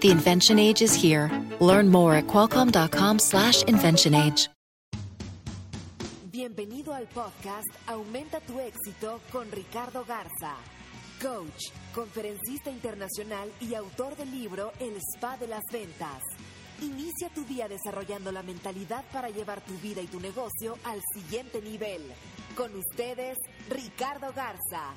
The invention age is here. Learn more at qualcomm.com/slash invention age. Bienvenido al podcast Aumenta tu éxito con Ricardo Garza, coach, conferencista internacional y autor del libro El Spa de las Ventas. Inicia tu día desarrollando la mentalidad para llevar tu vida y tu negocio al siguiente nivel. Con ustedes, Ricardo Garza.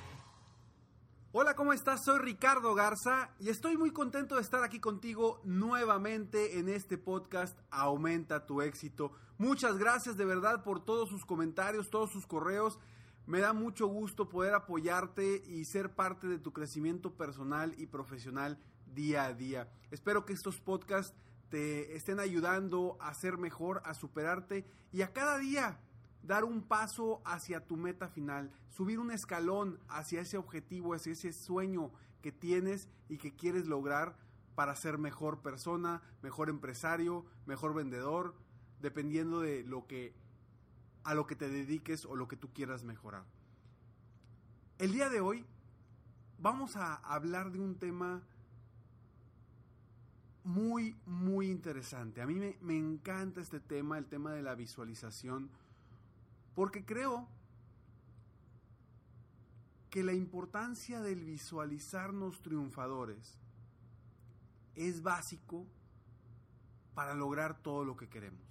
Hola, ¿cómo estás? Soy Ricardo Garza y estoy muy contento de estar aquí contigo nuevamente en este podcast Aumenta tu éxito. Muchas gracias de verdad por todos sus comentarios, todos sus correos. Me da mucho gusto poder apoyarte y ser parte de tu crecimiento personal y profesional día a día. Espero que estos podcasts te estén ayudando a ser mejor, a superarte y a cada día dar un paso hacia tu meta final, subir un escalón hacia ese objetivo, hacia ese sueño que tienes y que quieres lograr para ser mejor persona, mejor empresario, mejor vendedor, dependiendo de lo que a lo que te dediques o lo que tú quieras mejorar. El día de hoy vamos a hablar de un tema muy, muy interesante. A mí me, me, encanta este tema, el tema de la visualización, porque creo que la importancia del visualizarnos triunfadores es básico para lograr todo lo que queremos.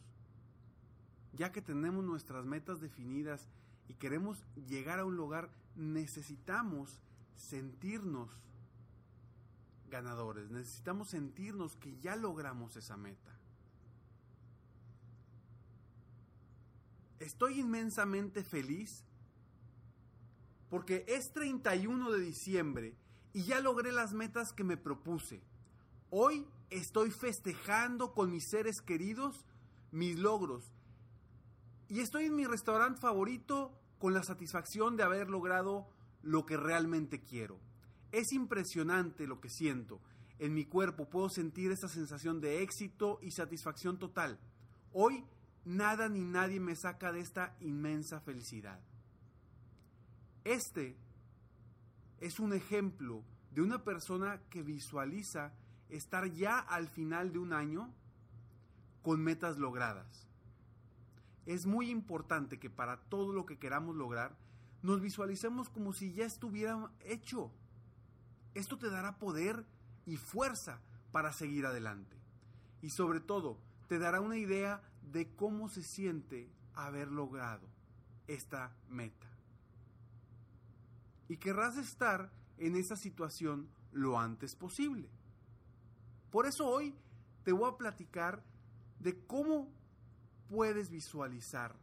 Ya que tenemos nuestras metas definidas y queremos llegar a un lugar, necesitamos sentirnos ganadores. Necesitamos sentirnos que ya logramos esa meta. Estoy inmensamente feliz porque es 31 de diciembre y ya logré las metas que me propuse. Hoy estoy festejando con mis seres queridos mis logros y estoy en mi restaurante favorito con la satisfacción de haber logrado lo que realmente quiero. Es impresionante lo que siento. En mi cuerpo puedo sentir esa sensación de éxito y satisfacción total. Hoy nada ni nadie me saca de esta inmensa felicidad. Este es un ejemplo de una persona que visualiza estar ya al final de un año con metas logradas. Es muy importante que para todo lo que queramos lograr nos visualicemos como si ya estuviera hecho. Esto te dará poder y fuerza para seguir adelante. Y sobre todo, te dará una idea de cómo se siente haber logrado esta meta. Y querrás estar en esa situación lo antes posible. Por eso hoy te voy a platicar de cómo puedes visualizar,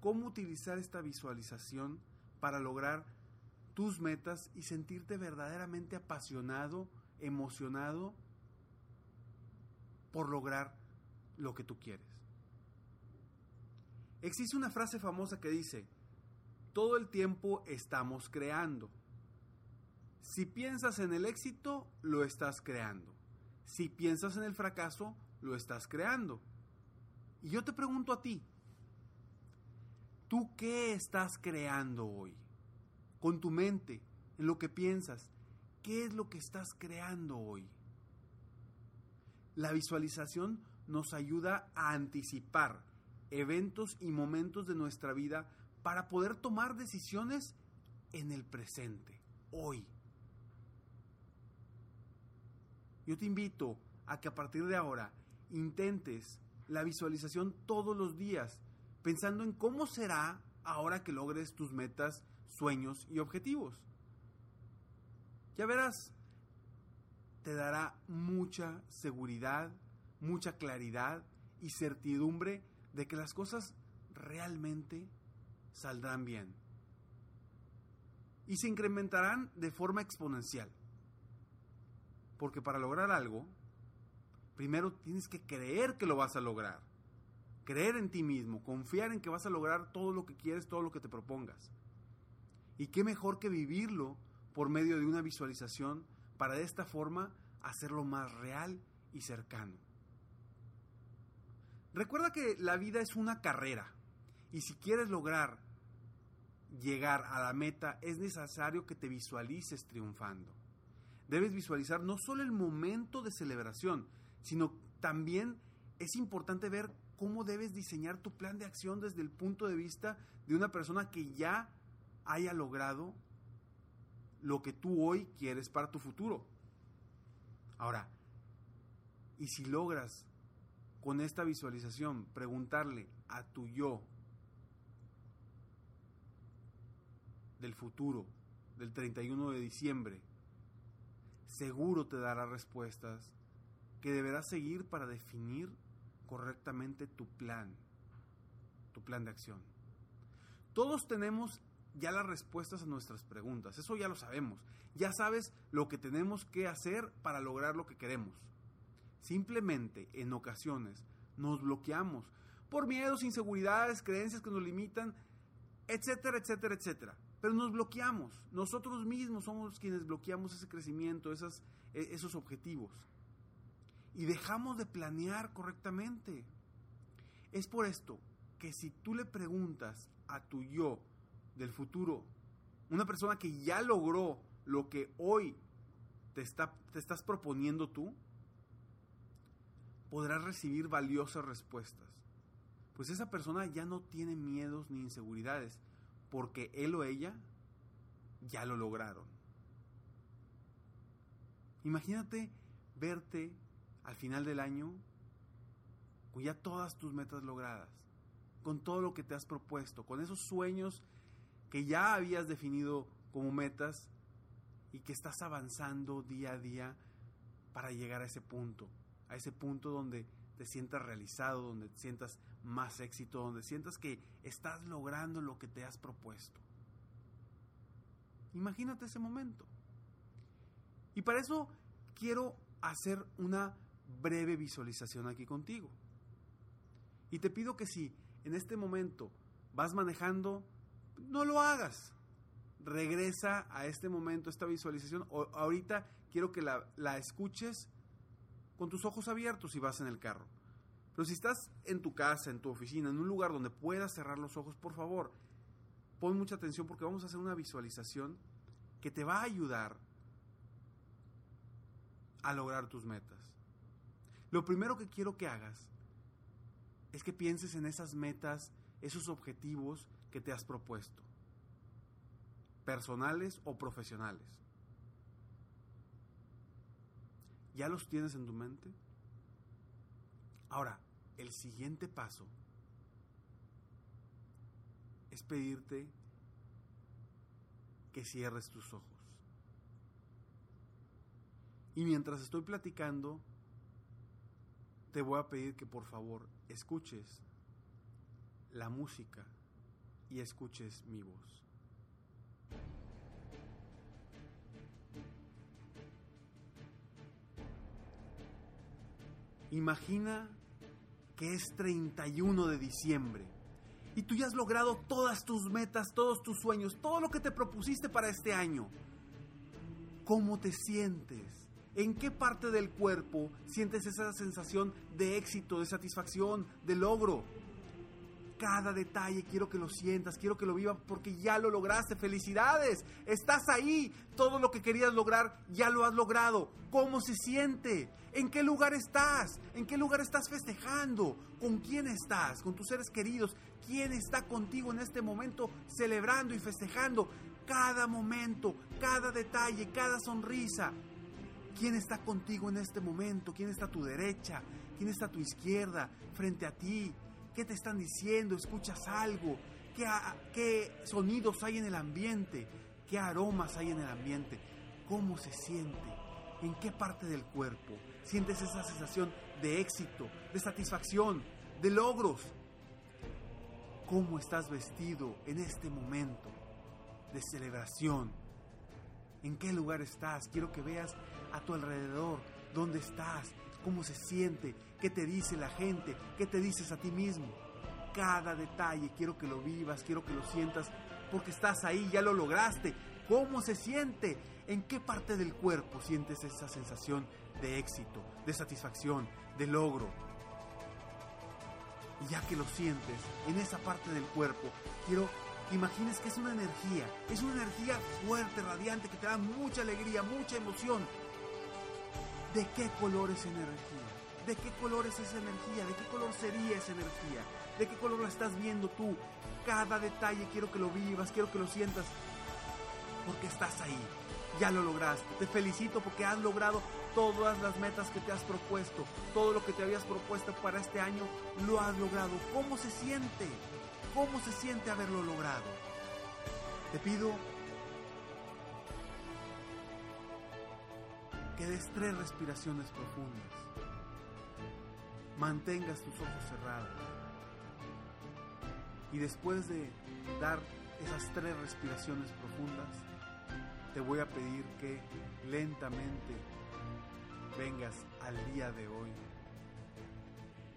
cómo utilizar esta visualización para lograr tus metas y sentirte verdaderamente apasionado, emocionado por lograr lo que tú quieres. Existe una frase famosa que dice, todo el tiempo estamos creando. Si piensas en el éxito, lo estás creando. Si piensas en el fracaso, lo estás creando. Y yo te pregunto a ti, ¿tú qué estás creando hoy? con tu mente, en lo que piensas. ¿Qué es lo que estás creando hoy? La visualización nos ayuda a anticipar eventos y momentos de nuestra vida para poder tomar decisiones en el presente, hoy. Yo te invito a que a partir de ahora intentes la visualización todos los días, pensando en cómo será ahora que logres tus metas sueños y objetivos. Ya verás, te dará mucha seguridad, mucha claridad y certidumbre de que las cosas realmente saldrán bien. Y se incrementarán de forma exponencial. Porque para lograr algo, primero tienes que creer que lo vas a lograr. creer en ti mismo, confiar en que vas a lograr todo lo que quieres, todo lo que te propongas. Y qué mejor que vivirlo por medio de una visualización para de esta forma hacerlo más real y cercano. Recuerda que la vida es una carrera y si quieres lograr llegar a la meta es necesario que te visualices triunfando. Debes visualizar no solo el momento de celebración, sino también es importante ver cómo debes diseñar tu plan de acción desde el punto de vista de una persona que ya haya logrado lo que tú hoy quieres para tu futuro. Ahora, y si logras con esta visualización preguntarle a tu yo del futuro, del 31 de diciembre, seguro te dará respuestas que deberás seguir para definir correctamente tu plan, tu plan de acción. Todos tenemos ya las respuestas a nuestras preguntas, eso ya lo sabemos. Ya sabes lo que tenemos que hacer para lograr lo que queremos. Simplemente en ocasiones nos bloqueamos por miedos, inseguridades, creencias que nos limitan, etcétera, etcétera, etcétera. Pero nos bloqueamos. Nosotros mismos somos quienes bloqueamos ese crecimiento, e, esos objetivos. Y dejamos de planear correctamente. Es por esto que si tú le preguntas a tu yo del futuro, una persona que ya logró lo que hoy te, está, te estás proponiendo tú, podrás recibir valiosas respuestas. Pues esa persona ya no tiene miedos ni inseguridades, porque él o ella ya lo lograron. Imagínate verte al final del año con ya todas tus metas logradas, con todo lo que te has propuesto, con esos sueños que ya habías definido como metas y que estás avanzando día a día para llegar a ese punto, a ese punto donde te sientas realizado, donde te sientas más éxito, donde sientas que estás logrando lo que te has propuesto. Imagínate ese momento. Y para eso quiero hacer una breve visualización aquí contigo. Y te pido que si en este momento vas manejando, no lo hagas. Regresa a este momento, esta visualización. Ahorita quiero que la escuches con tus ojos abiertos si vas en el carro. Pero si estás en tu casa, en tu oficina, en un lugar donde puedas cerrar los ojos, por favor, pon mucha atención porque vamos a hacer una visualización que te va a ayudar a lograr tus metas. Lo primero que quiero que hagas es que pienses en esas metas, esos objetivos que te has propuesto, personales o profesionales. ¿Ya los tienes en tu mente? Ahora, el siguiente paso es pedirte que cierres tus ojos. Y mientras estoy platicando, te voy a pedir que por favor escuches la música y escuches mi voz. Imagina que es 31 de diciembre y tú ya has logrado todas tus metas, todos tus sueños, todo lo que te propusiste para este año. ¿Cómo te sientes? ¿En qué parte del cuerpo sientes esa sensación de éxito, de satisfacción, de logro? Cada detalle, quiero que lo sientas, quiero que lo vivas porque ya lo lograste. Felicidades, estás ahí, todo lo que querías lograr ya lo has logrado. ¿Cómo se siente? ¿En qué lugar estás? ¿En qué lugar estás festejando? ¿Con quién estás? ¿Con tus seres queridos? ¿Quién está contigo en este momento celebrando y festejando cada momento, cada detalle, cada sonrisa? ¿Quién está contigo en este momento? ¿Quién está a tu derecha? ¿Quién está a tu izquierda? Frente a ti. ¿Qué te están diciendo? ¿Escuchas algo? ¿Qué, ¿Qué, sonidos hay en el ambiente? ¿Qué aromas hay en el ambiente? ¿Cómo se siente? ¿En qué parte del cuerpo sientes esa sensación de éxito, de satisfacción, de logros? ¿Cómo estás vestido en este momento de celebración? ¿En qué lugar estás? Quiero que veas a tu alrededor dónde estás, cómo se siente, qué te dice la gente, qué te dices a ti mismo. Cada detalle quiero que lo vivas, quiero que lo sientas, porque estás ahí, ya lo lograste. ¿Cómo se siente? ¿En qué parte del cuerpo sientes esa sensación de éxito, de satisfacción, de logro? Y ya que lo sientes en esa parte del cuerpo, quiero que imagines que es una energía, es una energía fuerte, radiante, que te da mucha alegría, mucha emoción. ¿De qué color es energía? ¿De qué color es esa energía? ¿De qué color sería esa energía? ¿De qué color la estás viendo tú? Cada detalle quiero que lo vivas, quiero que lo sientas, porque estás ahí, ya lo lograste. Te felicito porque has logrado todas las metas que te has propuesto, todo lo que te habías propuesto para este año, lo has logrado. ¿Cómo se siente? ¿Cómo se siente haberlo logrado? Te pido que des tres respiraciones profundas. Mantengas tus ojos cerrados. Y después de dar esas tres respiraciones profundas, te voy a pedir que lentamente vengas al día de hoy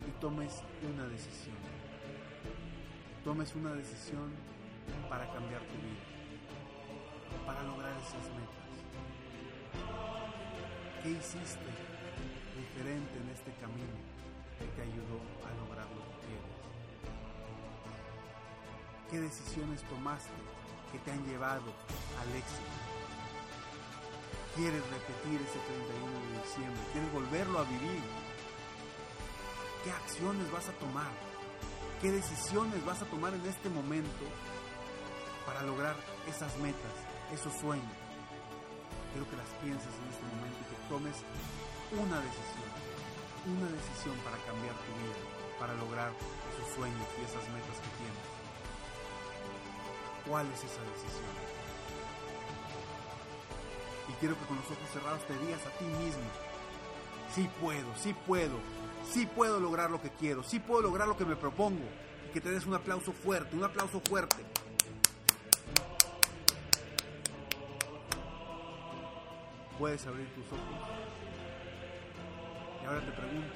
y tomes una decisión. Tomes una decisión para cambiar tu vida, para lograr esas metas. ¿Qué hiciste diferente en este camino que te ayudó a lograr lo que quieres? ¿Qué decisiones tomaste que te han llevado al éxito? quieres repetir ese 31 de diciembre, quieres volverlo a vivir. ¿Qué acciones vas a tomar? ¿Qué decisiones vas a tomar en este momento para lograr esas metas, esos sueños? Quiero que las pienses en este momento y que tomes una decisión, una decisión para cambiar tu vida, para lograr esos sueños y esas metas que tienes. ¿Cuál es esa decisión? Y quiero que con los ojos cerrados te digas a ti mismo, sí puedo, sí puedo, sí puedo lograr lo que quiero, sí puedo lograr lo que me propongo. Y que te des un aplauso fuerte, un aplauso fuerte. Puedes abrir tus ojos. Y ahora te pregunto,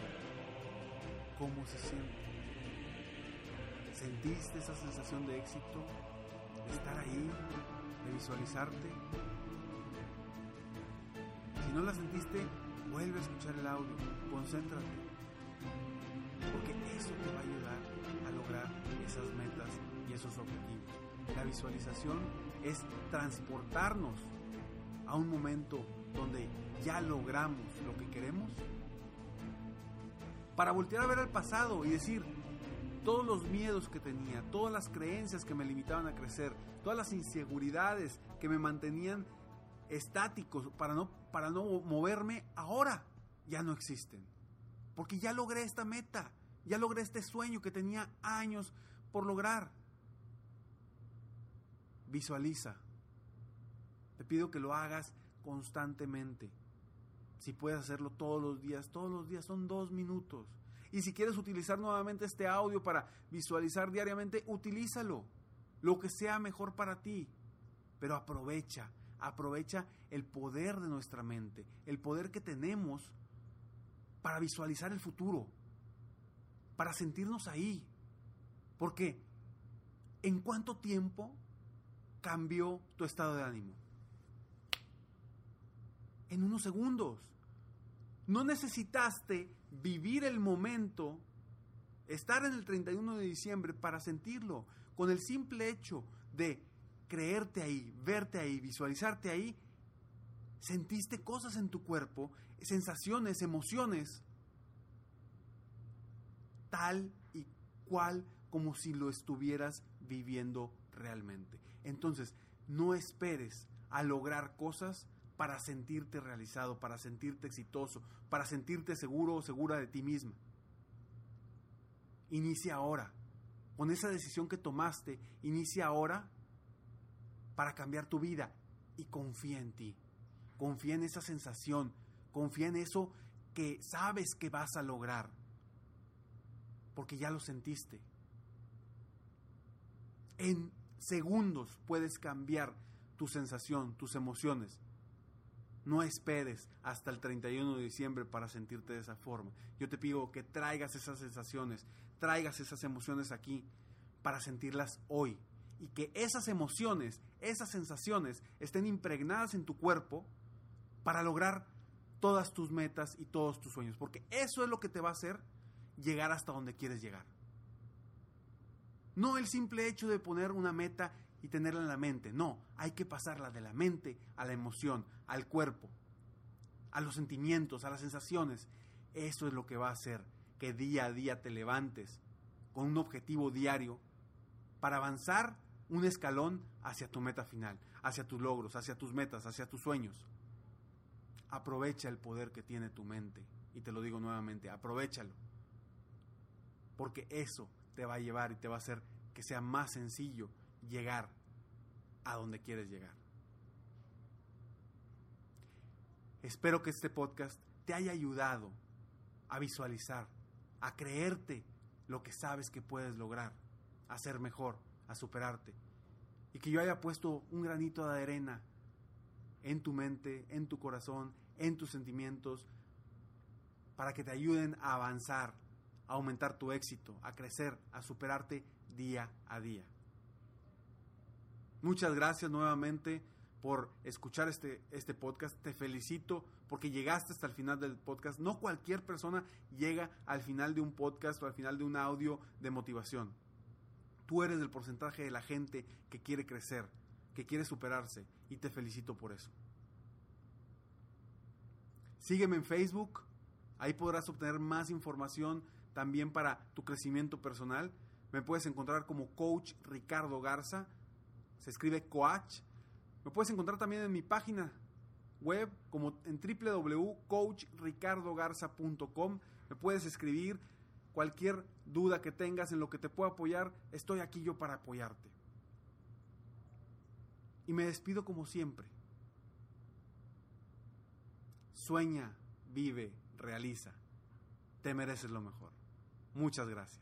¿cómo se siente? ¿Sentiste esa sensación de éxito? ¿De estar ahí? ¿De visualizarte? Si no la sentiste, vuelve a escuchar el audio, concéntrate, porque eso te va a ayudar a lograr esas metas y esos objetivos. La visualización es transportarnos a un momento donde ya logramos lo que queremos para voltear a ver al pasado y decir, todos los miedos que tenía, todas las creencias que me limitaban a crecer, todas las inseguridades que me mantenían estáticos para no, para no moverme, ahora ya no existen. Porque ya logré esta meta, ya logré este sueño que tenía años por lograr. Visualiza. Te pido que lo hagas constantemente. Si puedes hacerlo todos los días, todos los días son dos minutos. Y si quieres utilizar nuevamente este audio para visualizar diariamente, utilízalo. Lo que sea mejor para ti. Pero aprovecha, aprovecha el poder de nuestra mente, el poder que tenemos para visualizar el futuro, para sentirnos ahí. Porque, ¿en cuánto tiempo cambió tu estado de ánimo? En unos segundos. No necesitaste vivir el momento, estar en el 31 de diciembre para sentirlo. Con el simple hecho de creerte ahí, verte ahí, visualizarte ahí, sentiste cosas en tu cuerpo, sensaciones, emociones, tal y cual como si lo estuvieras viviendo realmente. Entonces, no esperes a lograr cosas para sentirte realizado, para sentirte exitoso, para sentirte seguro o segura de ti misma. Inicia ahora. Con esa decisión que tomaste, inicia ahora para cambiar tu vida y confía en ti. Confía en esa sensación, confía en eso que sabes que vas a lograr, porque ya lo sentiste. En segundos puedes cambiar tu sensación, tus emociones. No esperes hasta el 31 de diciembre para sentirte de esa forma. Yo te pido que traigas esas sensaciones, traigas esas emociones aquí para sentirlas hoy. Y que esas emociones, esas sensaciones estén impregnadas en tu cuerpo para lograr todas tus metas y todos tus sueños. Porque eso es lo que te va a hacer llegar hasta donde quieres llegar. No el simple hecho de poner una meta y tenerla en la mente. No, hay que pasarla de la mente a la emoción, al cuerpo, a los sentimientos, a las sensaciones. Eso es lo que va a hacer que día a día te levantes con un objetivo diario para avanzar un escalón hacia tu meta final, hacia tus logros, hacia tus metas, hacia tus sueños. Aprovecha el poder que tiene tu mente. Y te lo digo nuevamente, aprovechalo. Porque eso te va a llevar y te va a hacer que sea más sencillo llegar a donde quieres llegar. Espero que este podcast te haya ayudado a visualizar, a creerte lo que sabes que puedes lograr, a ser mejor, a superarte. Y que yo haya puesto un granito de arena en tu mente, en tu corazón, en tus sentimientos, para que te ayuden a avanzar, a aumentar tu éxito, a crecer, a superarte día a día. Muchas gracias nuevamente por escuchar este, este podcast. Te felicito porque llegaste hasta el final del podcast. No cualquier persona llega al final de un podcast o al final de un audio de motivación. Tú eres el porcentaje de la gente que quiere crecer, que quiere superarse y te felicito por eso. Sígueme en Facebook, ahí podrás obtener más información también para tu crecimiento personal. Me puedes encontrar como coach Ricardo Garza se escribe coach. Me puedes encontrar también en mi página web como en www.coachricardogarza.com. Me puedes escribir cualquier duda que tengas en lo que te pueda apoyar. Estoy aquí yo para apoyarte. Y me despido como siempre. Sueña, vive, realiza. Te mereces lo mejor. Muchas gracias.